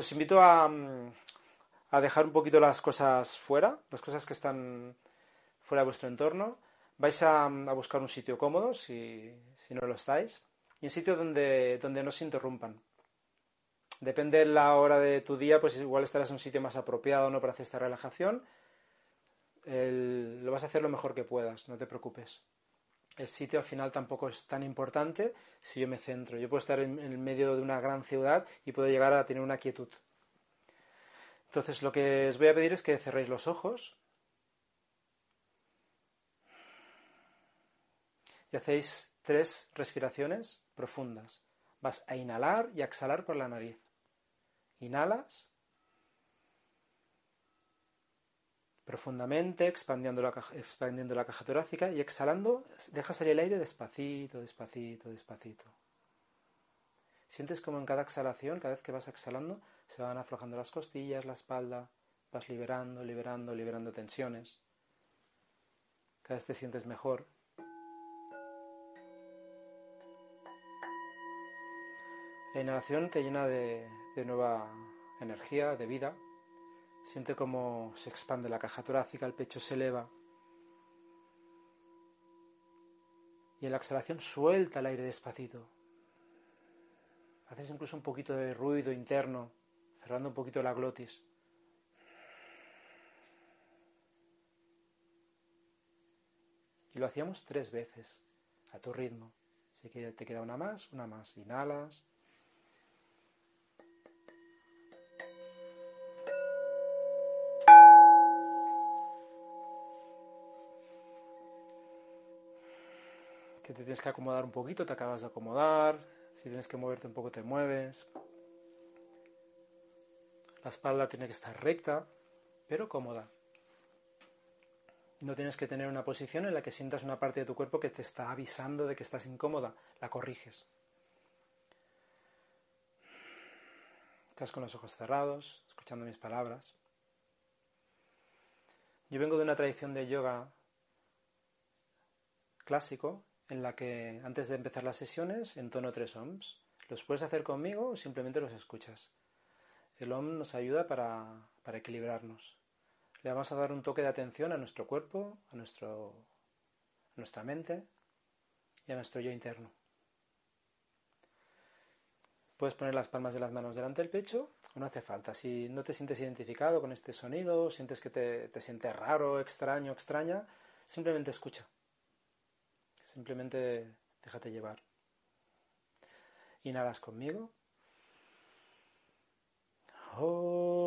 os invito a, mm, a dejar un poquito las cosas fuera, las cosas que están fuera de vuestro entorno. Vais a, a buscar un sitio cómodo, si, si, no lo estáis, y un sitio donde, donde no se interrumpan. Depende de la hora de tu día, pues igual estarás en un sitio más apropiado ¿no? para hacer esta relajación. El, lo vas a hacer lo mejor que puedas, no te preocupes. El sitio al final tampoco es tan importante si yo me centro. Yo puedo estar en, el medio de una gran ciudad y puedo llegar a tener una quietud. Entonces lo que os voy a pedir es que cerréis los ojos y hacéis tres respiraciones profundas. Vas a inhalar y a exhalar por la nariz. Inhalas profundamente, expandiendo la, caja, expandiendo la caja torácica y exhalando, deja salir el aire despacito, despacito, despacito. Sientes como en cada exhalación, cada vez que vas exhalando, se van aflojando las costillas, la espalda, vas liberando, liberando, liberando tensiones. Cada vez te sientes mejor. La inhalación te llena de, de nueva energía, de vida. Siente cómo se expande la caja torácica, el pecho se eleva. Y en la exhalación suelta el aire despacito. Haces incluso un poquito de ruido interno, cerrando un poquito la glotis. Y lo hacíamos tres veces, a tu ritmo. Que te queda una más, una más. Inhalas. Si te tienes que acomodar un poquito, te acabas de acomodar. Si tienes que moverte un poco, te mueves. La espalda tiene que estar recta, pero cómoda. No tienes que tener una posición en la que sientas una parte de tu cuerpo que te está avisando de que estás incómoda. La corriges. Estás con los ojos cerrados, escuchando mis palabras. Yo vengo de una tradición de yoga clásico en la que antes de empezar las sesiones entono tres ohms. Los puedes hacer conmigo o simplemente los escuchas. El OM nos ayuda para, para, equilibrarnos. Le vamos a dar un toque de atención a nuestro cuerpo, a, nuestro, a nuestra mente y a nuestro yo interno. Puedes poner las palmas de las manos delante del pecho o no hace falta. Si no te sientes identificado con este sonido, sientes que te, te raro, extraño, extraña, simplemente escucha. Simplemente déjate llevar. Inhalas conmigo. Ahora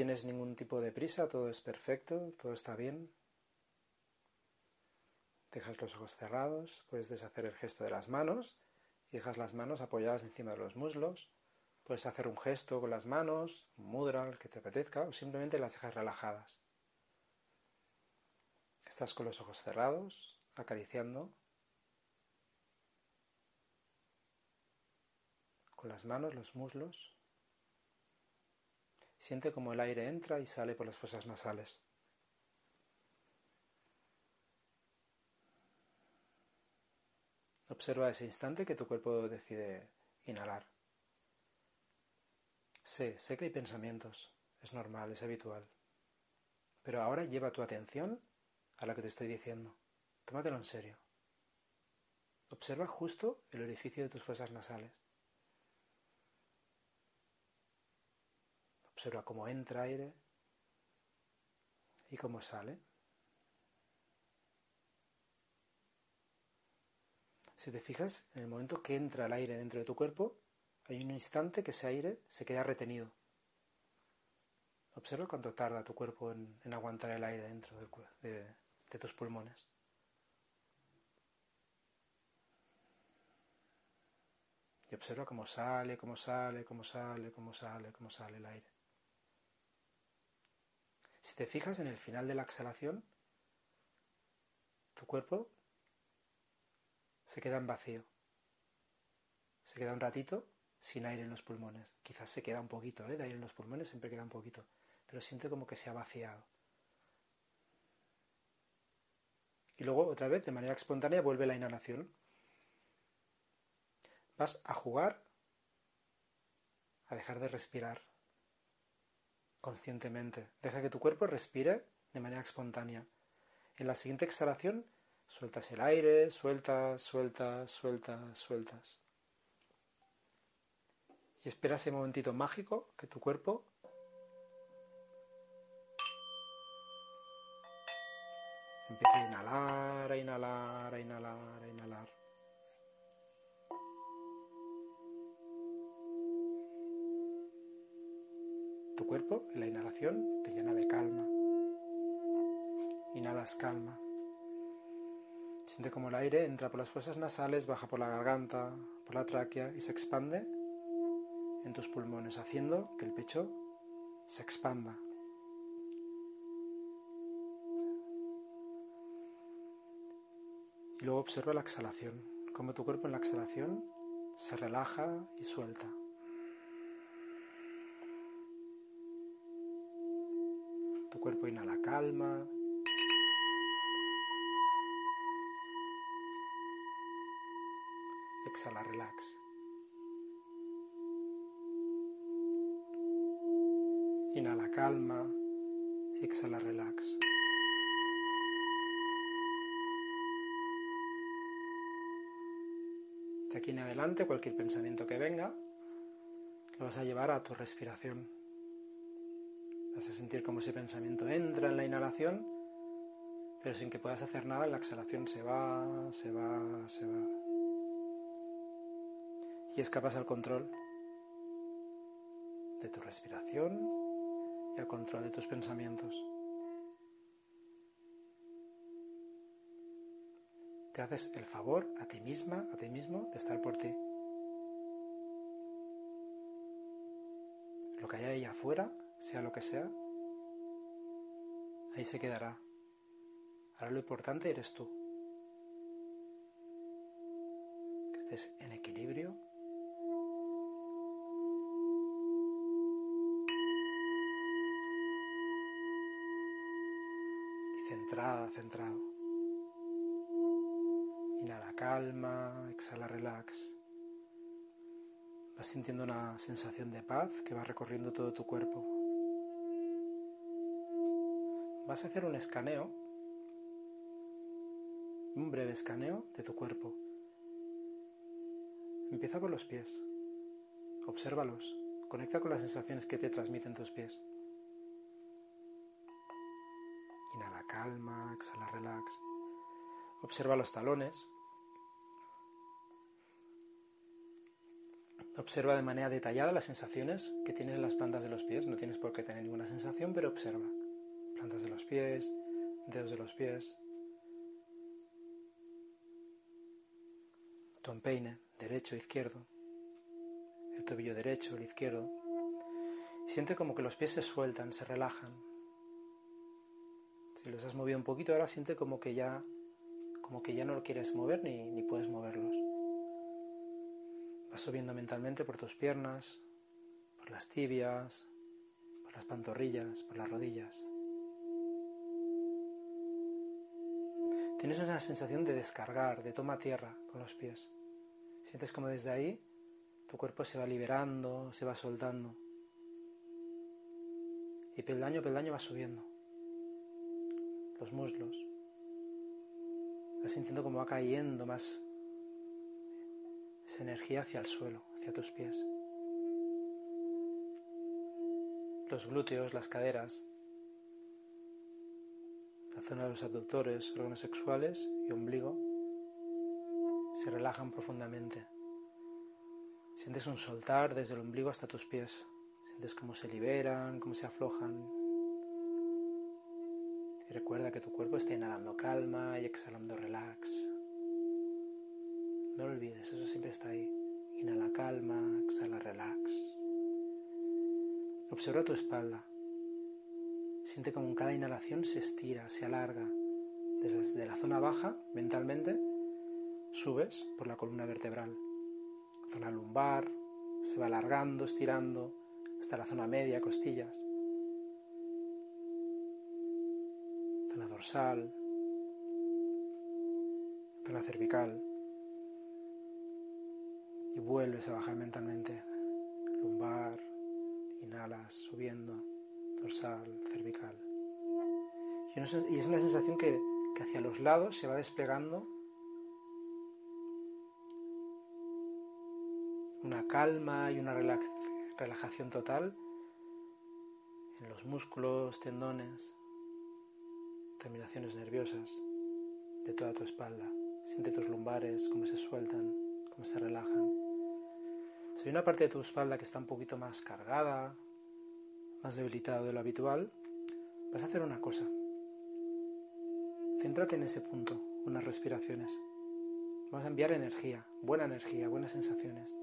tienes ningún tipo de prisa, todo es perfecto, todo está bien. Dejas los ojos cerrados, puedes deshacer el gesto de las manos y dejas las manos apoyadas encima de los muslos. Puedes hacer un gesto con las manos, un mudra, el que te apetezca, o simplemente las dejas relajadas. Estás con los ojos cerrados, acariciando con las manos los muslos. Siente como el aire entra y sale por las fosas nasales. Observa ese instante que tu cuerpo decide inhalar. Sé, sé que hay pensamientos, es normal, es habitual. Pero ahora lleva tu atención a lo que te estoy diciendo. Tómatelo en serio. Observa justo el orificio de tus fosas nasales. Observa cómo entra aire y cómo sale. Si te fijas, en el momento que entra el aire dentro de tu cuerpo, hay un instante que ese aire se queda retenido. Observa cuánto tarda tu cuerpo en, aguantar el aire dentro de tus pulmones. Y observa cómo sale, cómo sale, cómo sale, cómo sale, cómo sale el aire. Si te fijas en el final de la exhalación, tu cuerpo se queda en vacío. Se queda un ratito sin aire en los pulmones. Quizás se queda un poquito ¿eh? de aire en los pulmones, siempre queda un poquito. Pero siente como que se ha vaciado. Y luego, otra vez, de manera espontánea, vuelve la inhalación. Vas a jugar a dejar de respirar conscientemente. Deja que tu cuerpo respire de manera espontánea. En la siguiente exhalación, sueltas el aire, sueltas, sueltas, sueltas, sueltas. Y espera ese momentito mágico que tu cuerpo empiece a inhalar, a inhalar, a inhalar, a inhalar. Tu cuerpo, en la inhalación, te llena de calma. Inhalas calma. Siente como el aire entra por las fosas nasales, baja por la garganta, por la tráquea y se expande en tus pulmones, haciendo que el pecho se expanda. Y luego observa la exhalación, como tu cuerpo en la exhalación se relaja y suelta. Cuerpo inhala calma. Exhala, relax. Inhala calma. Exhala, relax. De aquí en adelante, cualquier pensamiento que venga, lo vas a llevar a tu respiración. Vas a sentir como ese pensamiento entra en la inhalación, pero sin que puedas hacer nada, la exhalación se va, se va, se va. Y escapas al control de tu respiración y al control de tus pensamientos. Te haces el favor a ti misma, a ti mismo, de estar por ti. Lo que haya ahí afuera sea lo que sea, ahí se quedará. Ahora lo importante eres tú. Que estés en equilibrio. Centrada, centrado. Inhala calma, exhala relax. Vas sintiendo una sensación de paz que va recorriendo todo tu cuerpo vas a hacer un escaneo, un breve escaneo de tu cuerpo. Empieza con los pies, obsérvalos, conecta con las sensaciones que te transmiten tus pies. Inhala calma, exhala relax. Observa los talones. Observa de manera detallada las sensaciones que tienes en las plantas de los pies. No tienes por qué tener ninguna sensación, pero observa plantas de los pies, dedos de los pies, tu empeine, derecho, izquierdo, el tobillo derecho, el izquierdo. Siente como que los pies se sueltan, se relajan. Si los has movido un poquito, ahora siente como que ya, como que ya no lo quieres mover ni, ni puedes moverlos. Vas subiendo mentalmente por tus piernas, por las tibias, por las pantorrillas, por las rodillas. Tienes una sensación de descargar, de toma tierra con los pies. Sientes como desde ahí tu cuerpo se va liberando, se va soltando. Y peldaño peldaño va subiendo. Los muslos. Vas sintiendo como va cayendo más esa energía hacia el suelo, hacia tus pies. Los glúteos, las caderas, de los abductores, órganos sexuales y ombligo se relajan profundamente. Sientes un soltar desde el ombligo hasta tus pies. Sientes cómo se liberan, cómo se aflojan Y recuerda que tu cuerpo está inhalando calma y exhalando relax. No lo olvides, eso siempre está ahí. Inhala calma, exhala relax. Observa tu espalda. Siente como en cada inhalación se estira, se alarga. Desde la zona baja, mentalmente, subes por la columna vertebral. Zona lumbar, se va alargando, estirando, hasta la zona media, costillas. Zona dorsal, zona cervical. Y vuelves a bajar mentalmente. Lumbar, inhalas, subiendo, dorsal, cervical. Y es una sensación que, que hacia los lados se va desplegando una calma y una relajación total en los músculos, tendones, terminaciones nerviosas de toda tu espalda. Siente tus lumbares, cómo se sueltan, cómo se relajan. Si hay una parte de tu espalda que está un poquito más cargada, más debilitada de lo habitual, vas a hacer una cosa. Céntrate en ese punto, unas respiraciones. Vamos a enviar energía, buena energía, buenas sensaciones.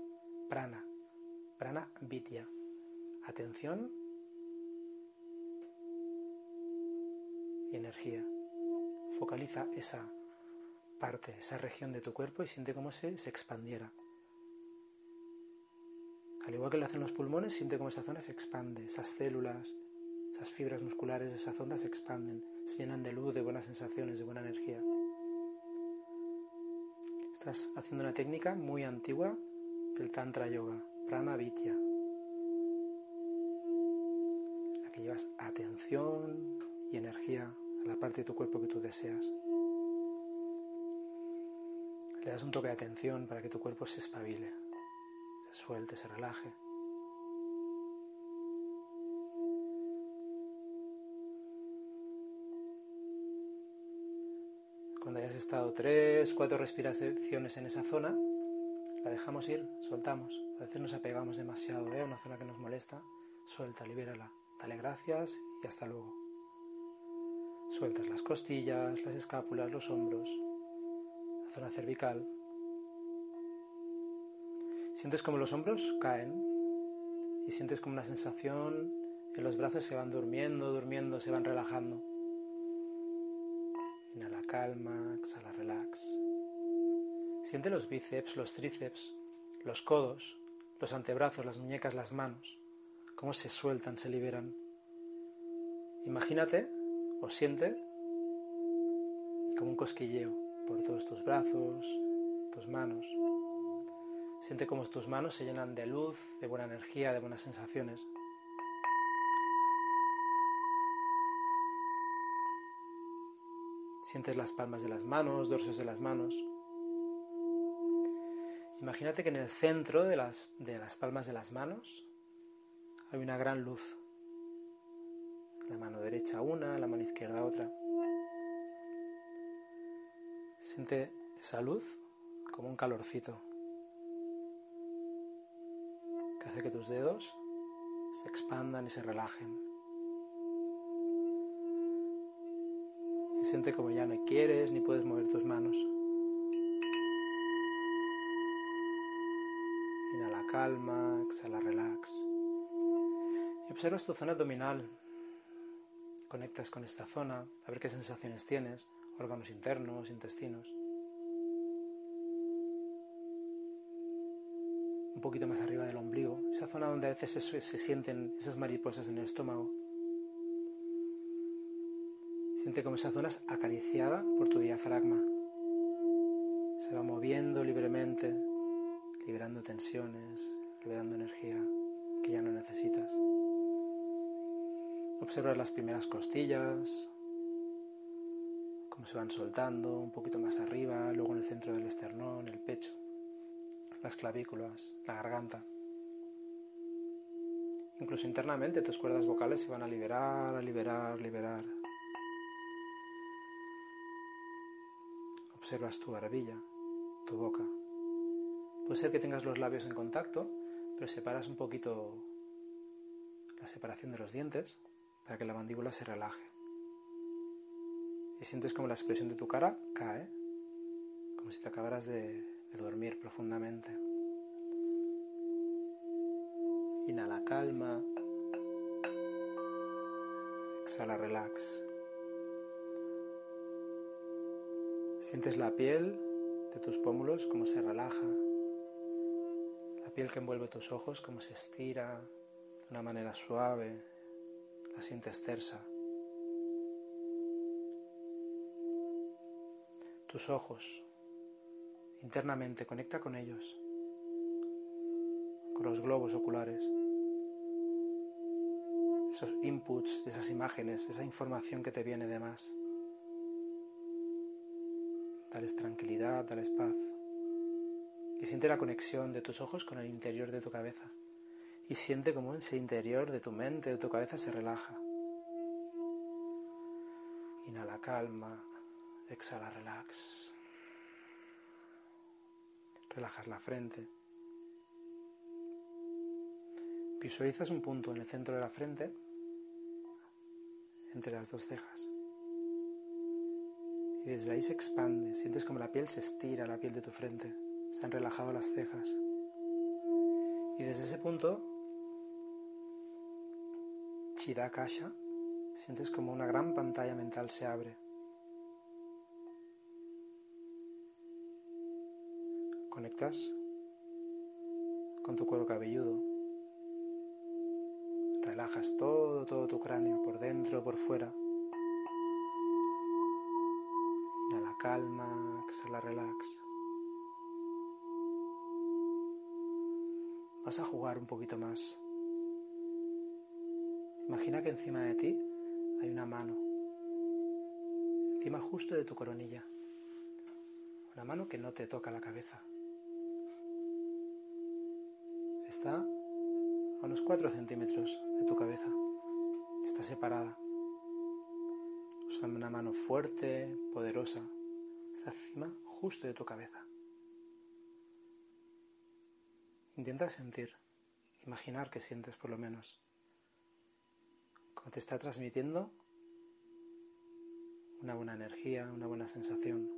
Prana, prana vidya. Atención y energía. Focaliza esa parte, esa región de tu cuerpo y siente cómo se, se expandiera. Al igual que lo hacen los pulmones, siente cómo esa zona se expande, esas células, esas fibras musculares de esa zona se expanden, se llenan de luz, de buenas sensaciones, de buena energía. Estás haciendo una técnica muy antigua del Tantra Yoga, Prana Vidya, la que llevas atención y energía a la parte de tu cuerpo que tú deseas. Le das un toque de atención para que tu cuerpo se espabile, suelte, se relaje. Cuando hayas estado tres, cuatro respiraciones en esa zona, la dejamos ir, soltamos. A veces nos apegamos demasiado ¿eh? a una zona que nos molesta. Suelta, libérala. Dale gracias y hasta luego. Sueltas las costillas, las escápulas, los hombros, la zona cervical. Sientes como los hombros caen y sientes como una sensación en los brazos se van durmiendo, durmiendo, se van relajando. Inhala calma, exhala relax. Siente los bíceps, los tríceps, los codos, los antebrazos, las muñecas, las manos, cómo se sueltan, se liberan. Imagínate o siente como un cosquilleo por todos tus brazos, tus manos. Siente cómo tus manos se llenan de luz, de buena energía, de buenas sensaciones. Sientes las palmas de las manos, dorsos de las manos. Imagínate que en el centro de las, de las palmas de las manos hay una gran luz. La mano derecha una, la mano izquierda otra. Siente esa luz como un calorcito que tus dedos se expandan y se relajen. Y siente como ya no quieres ni puedes mover tus manos. Inhala calma, exhala relax. Y observas tu zona abdominal. Conectas con esta zona, a ver qué sensaciones tienes, órganos internos, intestinos. Un poquito más arriba del ombligo, esa zona donde a veces se, sienten esas mariposas en el estómago. Siente como esa zona es acariciada por tu diafragma. Se va moviendo libremente liberando tensiones, liberando energía que ya no necesitas. Observa las primeras costillas, cómo se van soltando un poquito más arriba, luego en el centro del esternón, el pecho, las clavículas, la garganta. Incluso internamente tus cuerdas vocales se van a liberar, a liberar, liberar. Observas tu barbilla, tu boca. Puede ser que tengas los labios en contacto, pero separas un poquito la separación de los dientes para que la mandíbula se relaje. Y sientes como la expresión de tu cara cae, como si te acabaras de, de dormir profundamente. Inhala calma. Exhala relax. Sientes la piel de tus pómulos como se relaja. La piel que envuelve tus ojos como se estira de una manera suave. La sientes tersa. Tus ojos. Internamente conecta con ellos. Con los globos oculares. Esos inputs, esas imágenes, esa información que te viene de más. Dales tranquilidad, dales paz. Y siente la conexión de tus ojos con el interior de tu cabeza. Y siente cómo ese interior de tu mente, de tu cabeza se relaja. Inhala calma, exhala relax. Relajas la frente. Visualizas un punto en el centro de la frente, entre las dos cejas. Y desde ahí se expande, sientes como la piel se estira, la piel de tu frente, están relajadas las cejas. Y desde ese punto, Chirakasha, sientes como una gran pantalla mental se abre. Con tu cuero cabelludo. Relajas todo, todo tu cráneo, por dentro, por fuera. calma, exhala, relax. Vas a jugar un poquito más. Imagina que encima de ti hay una mano, encima justo de tu coronilla. Una mano que no te toca la cabeza. Está a unos 4 centímetros de tu cabeza. Está separada. Es una mano fuerte, poderosa, está encima justo de tu cabeza. Intenta sentir, imaginar que sientes por lo menos, como te está transmitiendo una buena energía, una buena sensación.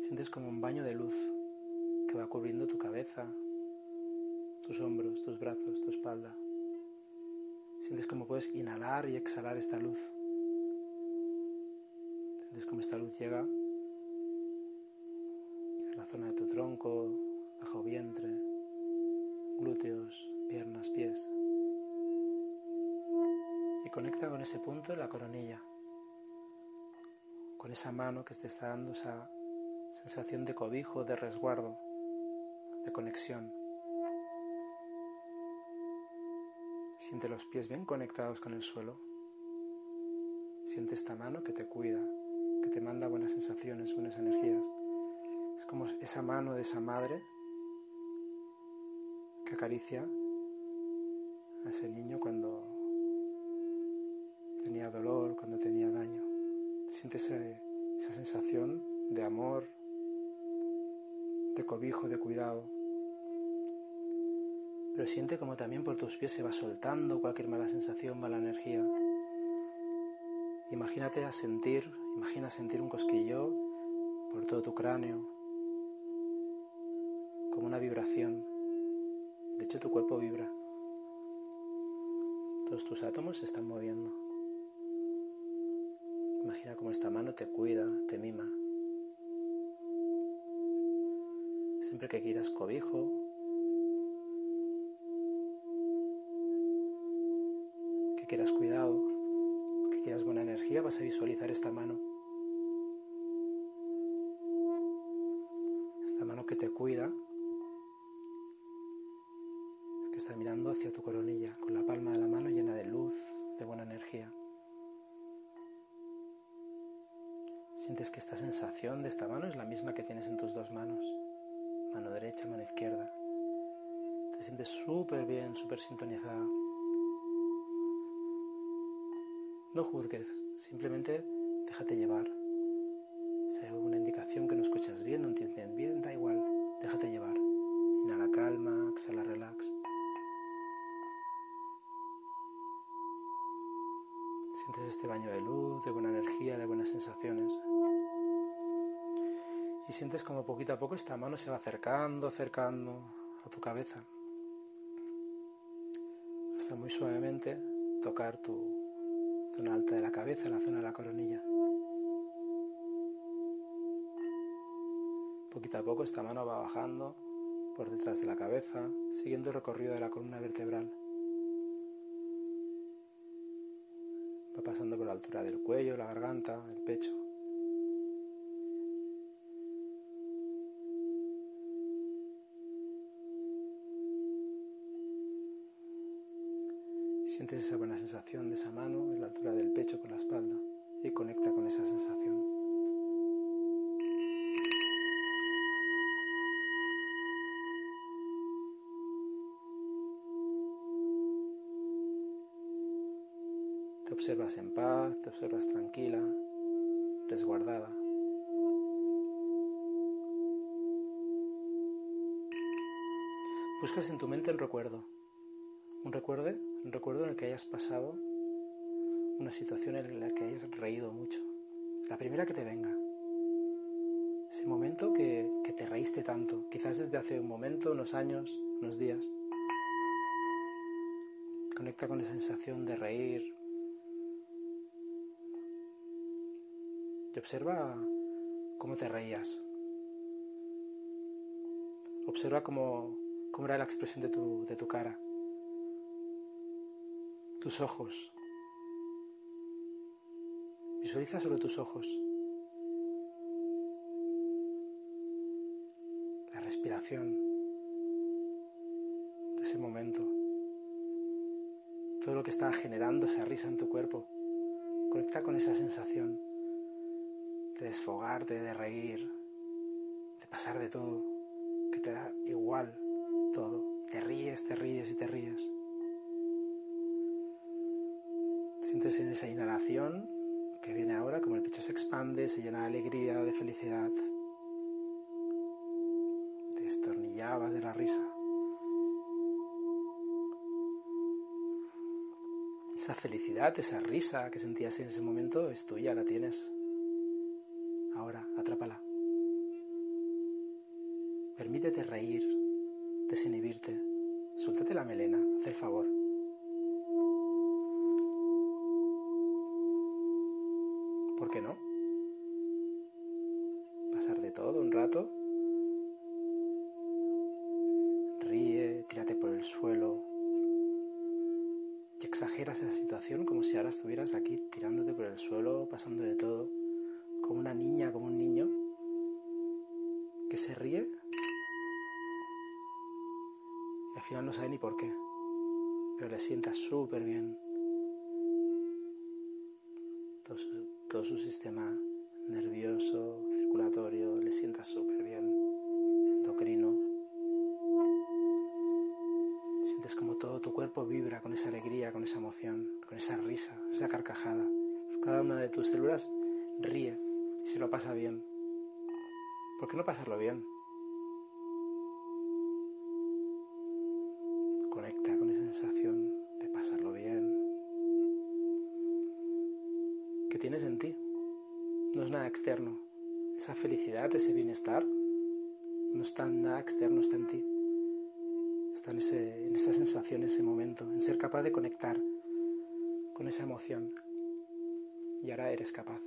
Sientes como un baño de luz que va cubriendo tu cabeza, tus hombros, tus brazos, tu espalda. Sientes como puedes inhalar y exhalar esta luz. Sientes como esta luz llega a la zona de tu tronco, bajo vientre, glúteos, piernas, pies. Y conecta con ese punto la coronilla, con esa mano que te está dando esa sensación de cobijo, de resguardo, conexión. Siente los pies bien conectados con el suelo. Siente esta mano que te cuida, que te manda buenas sensaciones, buenas energías. Es como esa mano de esa madre que acaricia a ese niño cuando tenía dolor, cuando tenía daño. Siente esa sensación de amor, de cobijo, de cuidado. Pero siente como también por tus pies se va soltando cualquier mala sensación, mala energía. Imagínate a sentir, imagina sentir un cosquillo por todo tu cráneo, como una vibración. De hecho, tu cuerpo vibra. Todos tus átomos se están moviendo. Imagina cómo esta mano te cuida, te mima. Siempre que quieras cobijo, quieras cuidado, quieras buena energía, vas a visualizar esta mano. Esta mano que te cuida, es que está mirando hacia tu coronilla, con la palma de la mano llena de luz, de buena energía. Sientes que esta sensación de esta mano es la misma que tienes en tus dos manos, mano derecha, mano izquierda. Te sientes súper bien, súper sintonizada. No juzgues, simplemente déjate llevar. Si hay alguna indicación que no escuchas bien, no entiendes bien, da igual, déjate llevar. Inhala calma, exhala relax. Sientes este baño de luz, de buena energía, de buenas sensaciones. Y sientes como poquito a poco esta mano se va acercando, acercando a tu cabeza. Hasta muy suavemente tocar tu zona alta de la cabeza, la zona de la coronilla. Poquito a poco esta mano va bajando por detrás de la cabeza, siguiendo el recorrido de la columna vertebral. Va pasando por la altura del cuello, la garganta, el pecho. Sientes esa buena sensación de esa mano en la altura del pecho con la espalda y conecta con esa sensación. Te observas en paz, te observas tranquila, resguardada. Buscas en tu mente el recuerdo, un recuerdo, recuerdo en el que hayas pasado una situación en la que hayas reído mucho, la primera que te venga, ese momento que, que te reíste tanto, quizás desde hace un momento, unos años, unos días. Conecta con la sensación de reír, y observa cómo te reías. Observa cómo, cómo era la expresión de tu, de tu cara, tus ojos. Visualiza sobre tus ojos. La respiración de ese momento. Todo lo que está generando esa risa en tu cuerpo. Conecta con esa sensación de desfogarte, de reír, de pasar de todo, que te da igual todo. Te ríes, te ríes y te ríes. Sientes en esa inhalación que viene ahora, como el pecho se expande, se llena de alegría, de felicidad. Te estornillabas de la risa. Esa felicidad, esa risa que sentías en ese momento es tuya, la tienes. Ahora, atrápala. Permítete reír, desinhibirte. Suéltate la melena, haz el favor. ¿Por qué no? Pasar de todo un rato. Ríe, tírate por el suelo. Y exageras esa situación como si ahora estuvieras aquí tirándote por el suelo, pasando de todo como una niña, como un niño, que se ríe y al final no sabe ni por qué, pero le sienta súper bien. Todo todo su, sistema nervioso, circulatorio, le sienta súper bien, endocrino. Sientes como todo tu cuerpo vibra con esa alegría, con esa emoción, con esa risa, esa carcajada. Cada una de tus células ríe si lo pasa bien. ¿Por qué no pasarlo bien? Conecta con esa sensación de pasarlo bien. Que tienes en ti? No es nada externo. Esa felicidad, ese bienestar, no está en nada externo, está en ti. Está en, ese, en esa sensación, ese momento, en ser capaz de conectar con esa emoción. Y ahora eres capaz.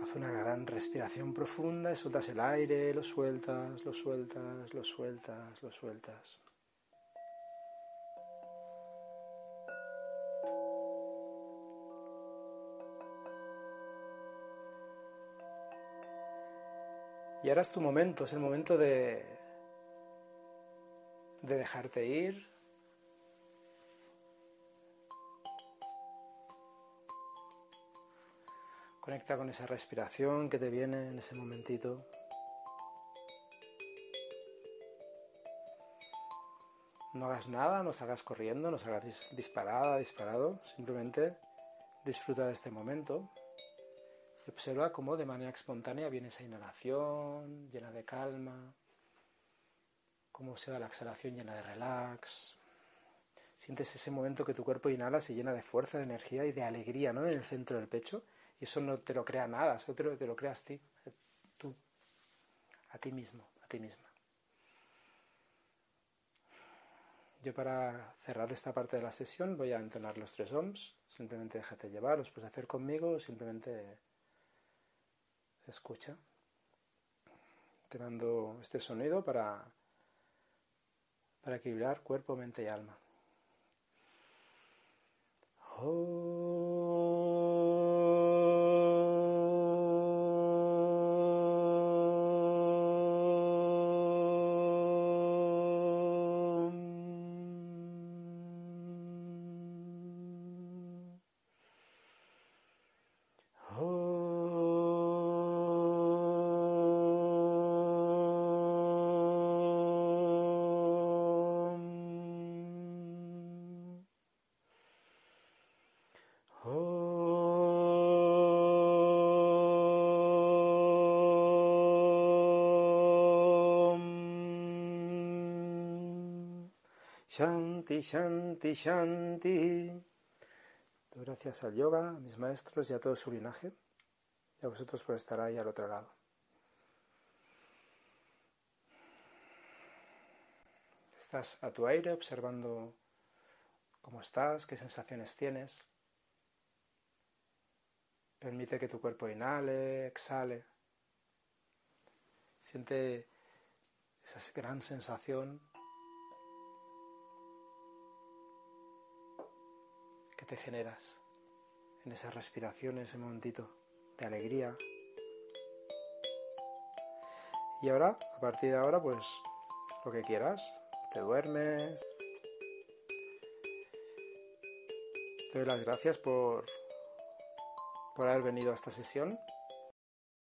Haz una gran respiración profunda y sueltas el aire, lo sueltas, lo sueltas, lo sueltas, lo sueltas. Y ahora es tu momento, es el momento de, de dejarte ir, Conecta con esa respiración que te viene en ese momentito. No hagas nada, no salgas corriendo, no salgas disparada, disparado. Simplemente disfruta de este momento. Observa cómo de manera espontánea viene esa inhalación llena de calma. Cómo se va la exhalación llena de relax. Sientes ese momento que tu cuerpo inhala, se llena de fuerza, de energía y de alegría, ¿no? En el centro del pecho. Y eso no te lo crea nada, eso te lo, te lo creas ti, tú, a ti mismo, a ti misma. Yo para cerrar esta parte de la sesión voy a entonar los tres ohms. Simplemente déjate llevar, los puedes hacer conmigo, simplemente escucha. Te mando este sonido para, para equilibrar cuerpo, mente y alma. Shanti, Shanti, Shanti. Gracias al yoga, a mis maestros y a todo su linaje, y a vosotros por estar ahí al otro lado. Estás a tu aire observando cómo estás, qué sensaciones tienes. Permite que tu cuerpo inhale, exhale. Siente esa gran sensación te generas en esa respiración, en ese momentito de alegría. Y ahora, a partir de ahora, pues lo que quieras, te duermes. Te doy las gracias por, por haber venido a esta sesión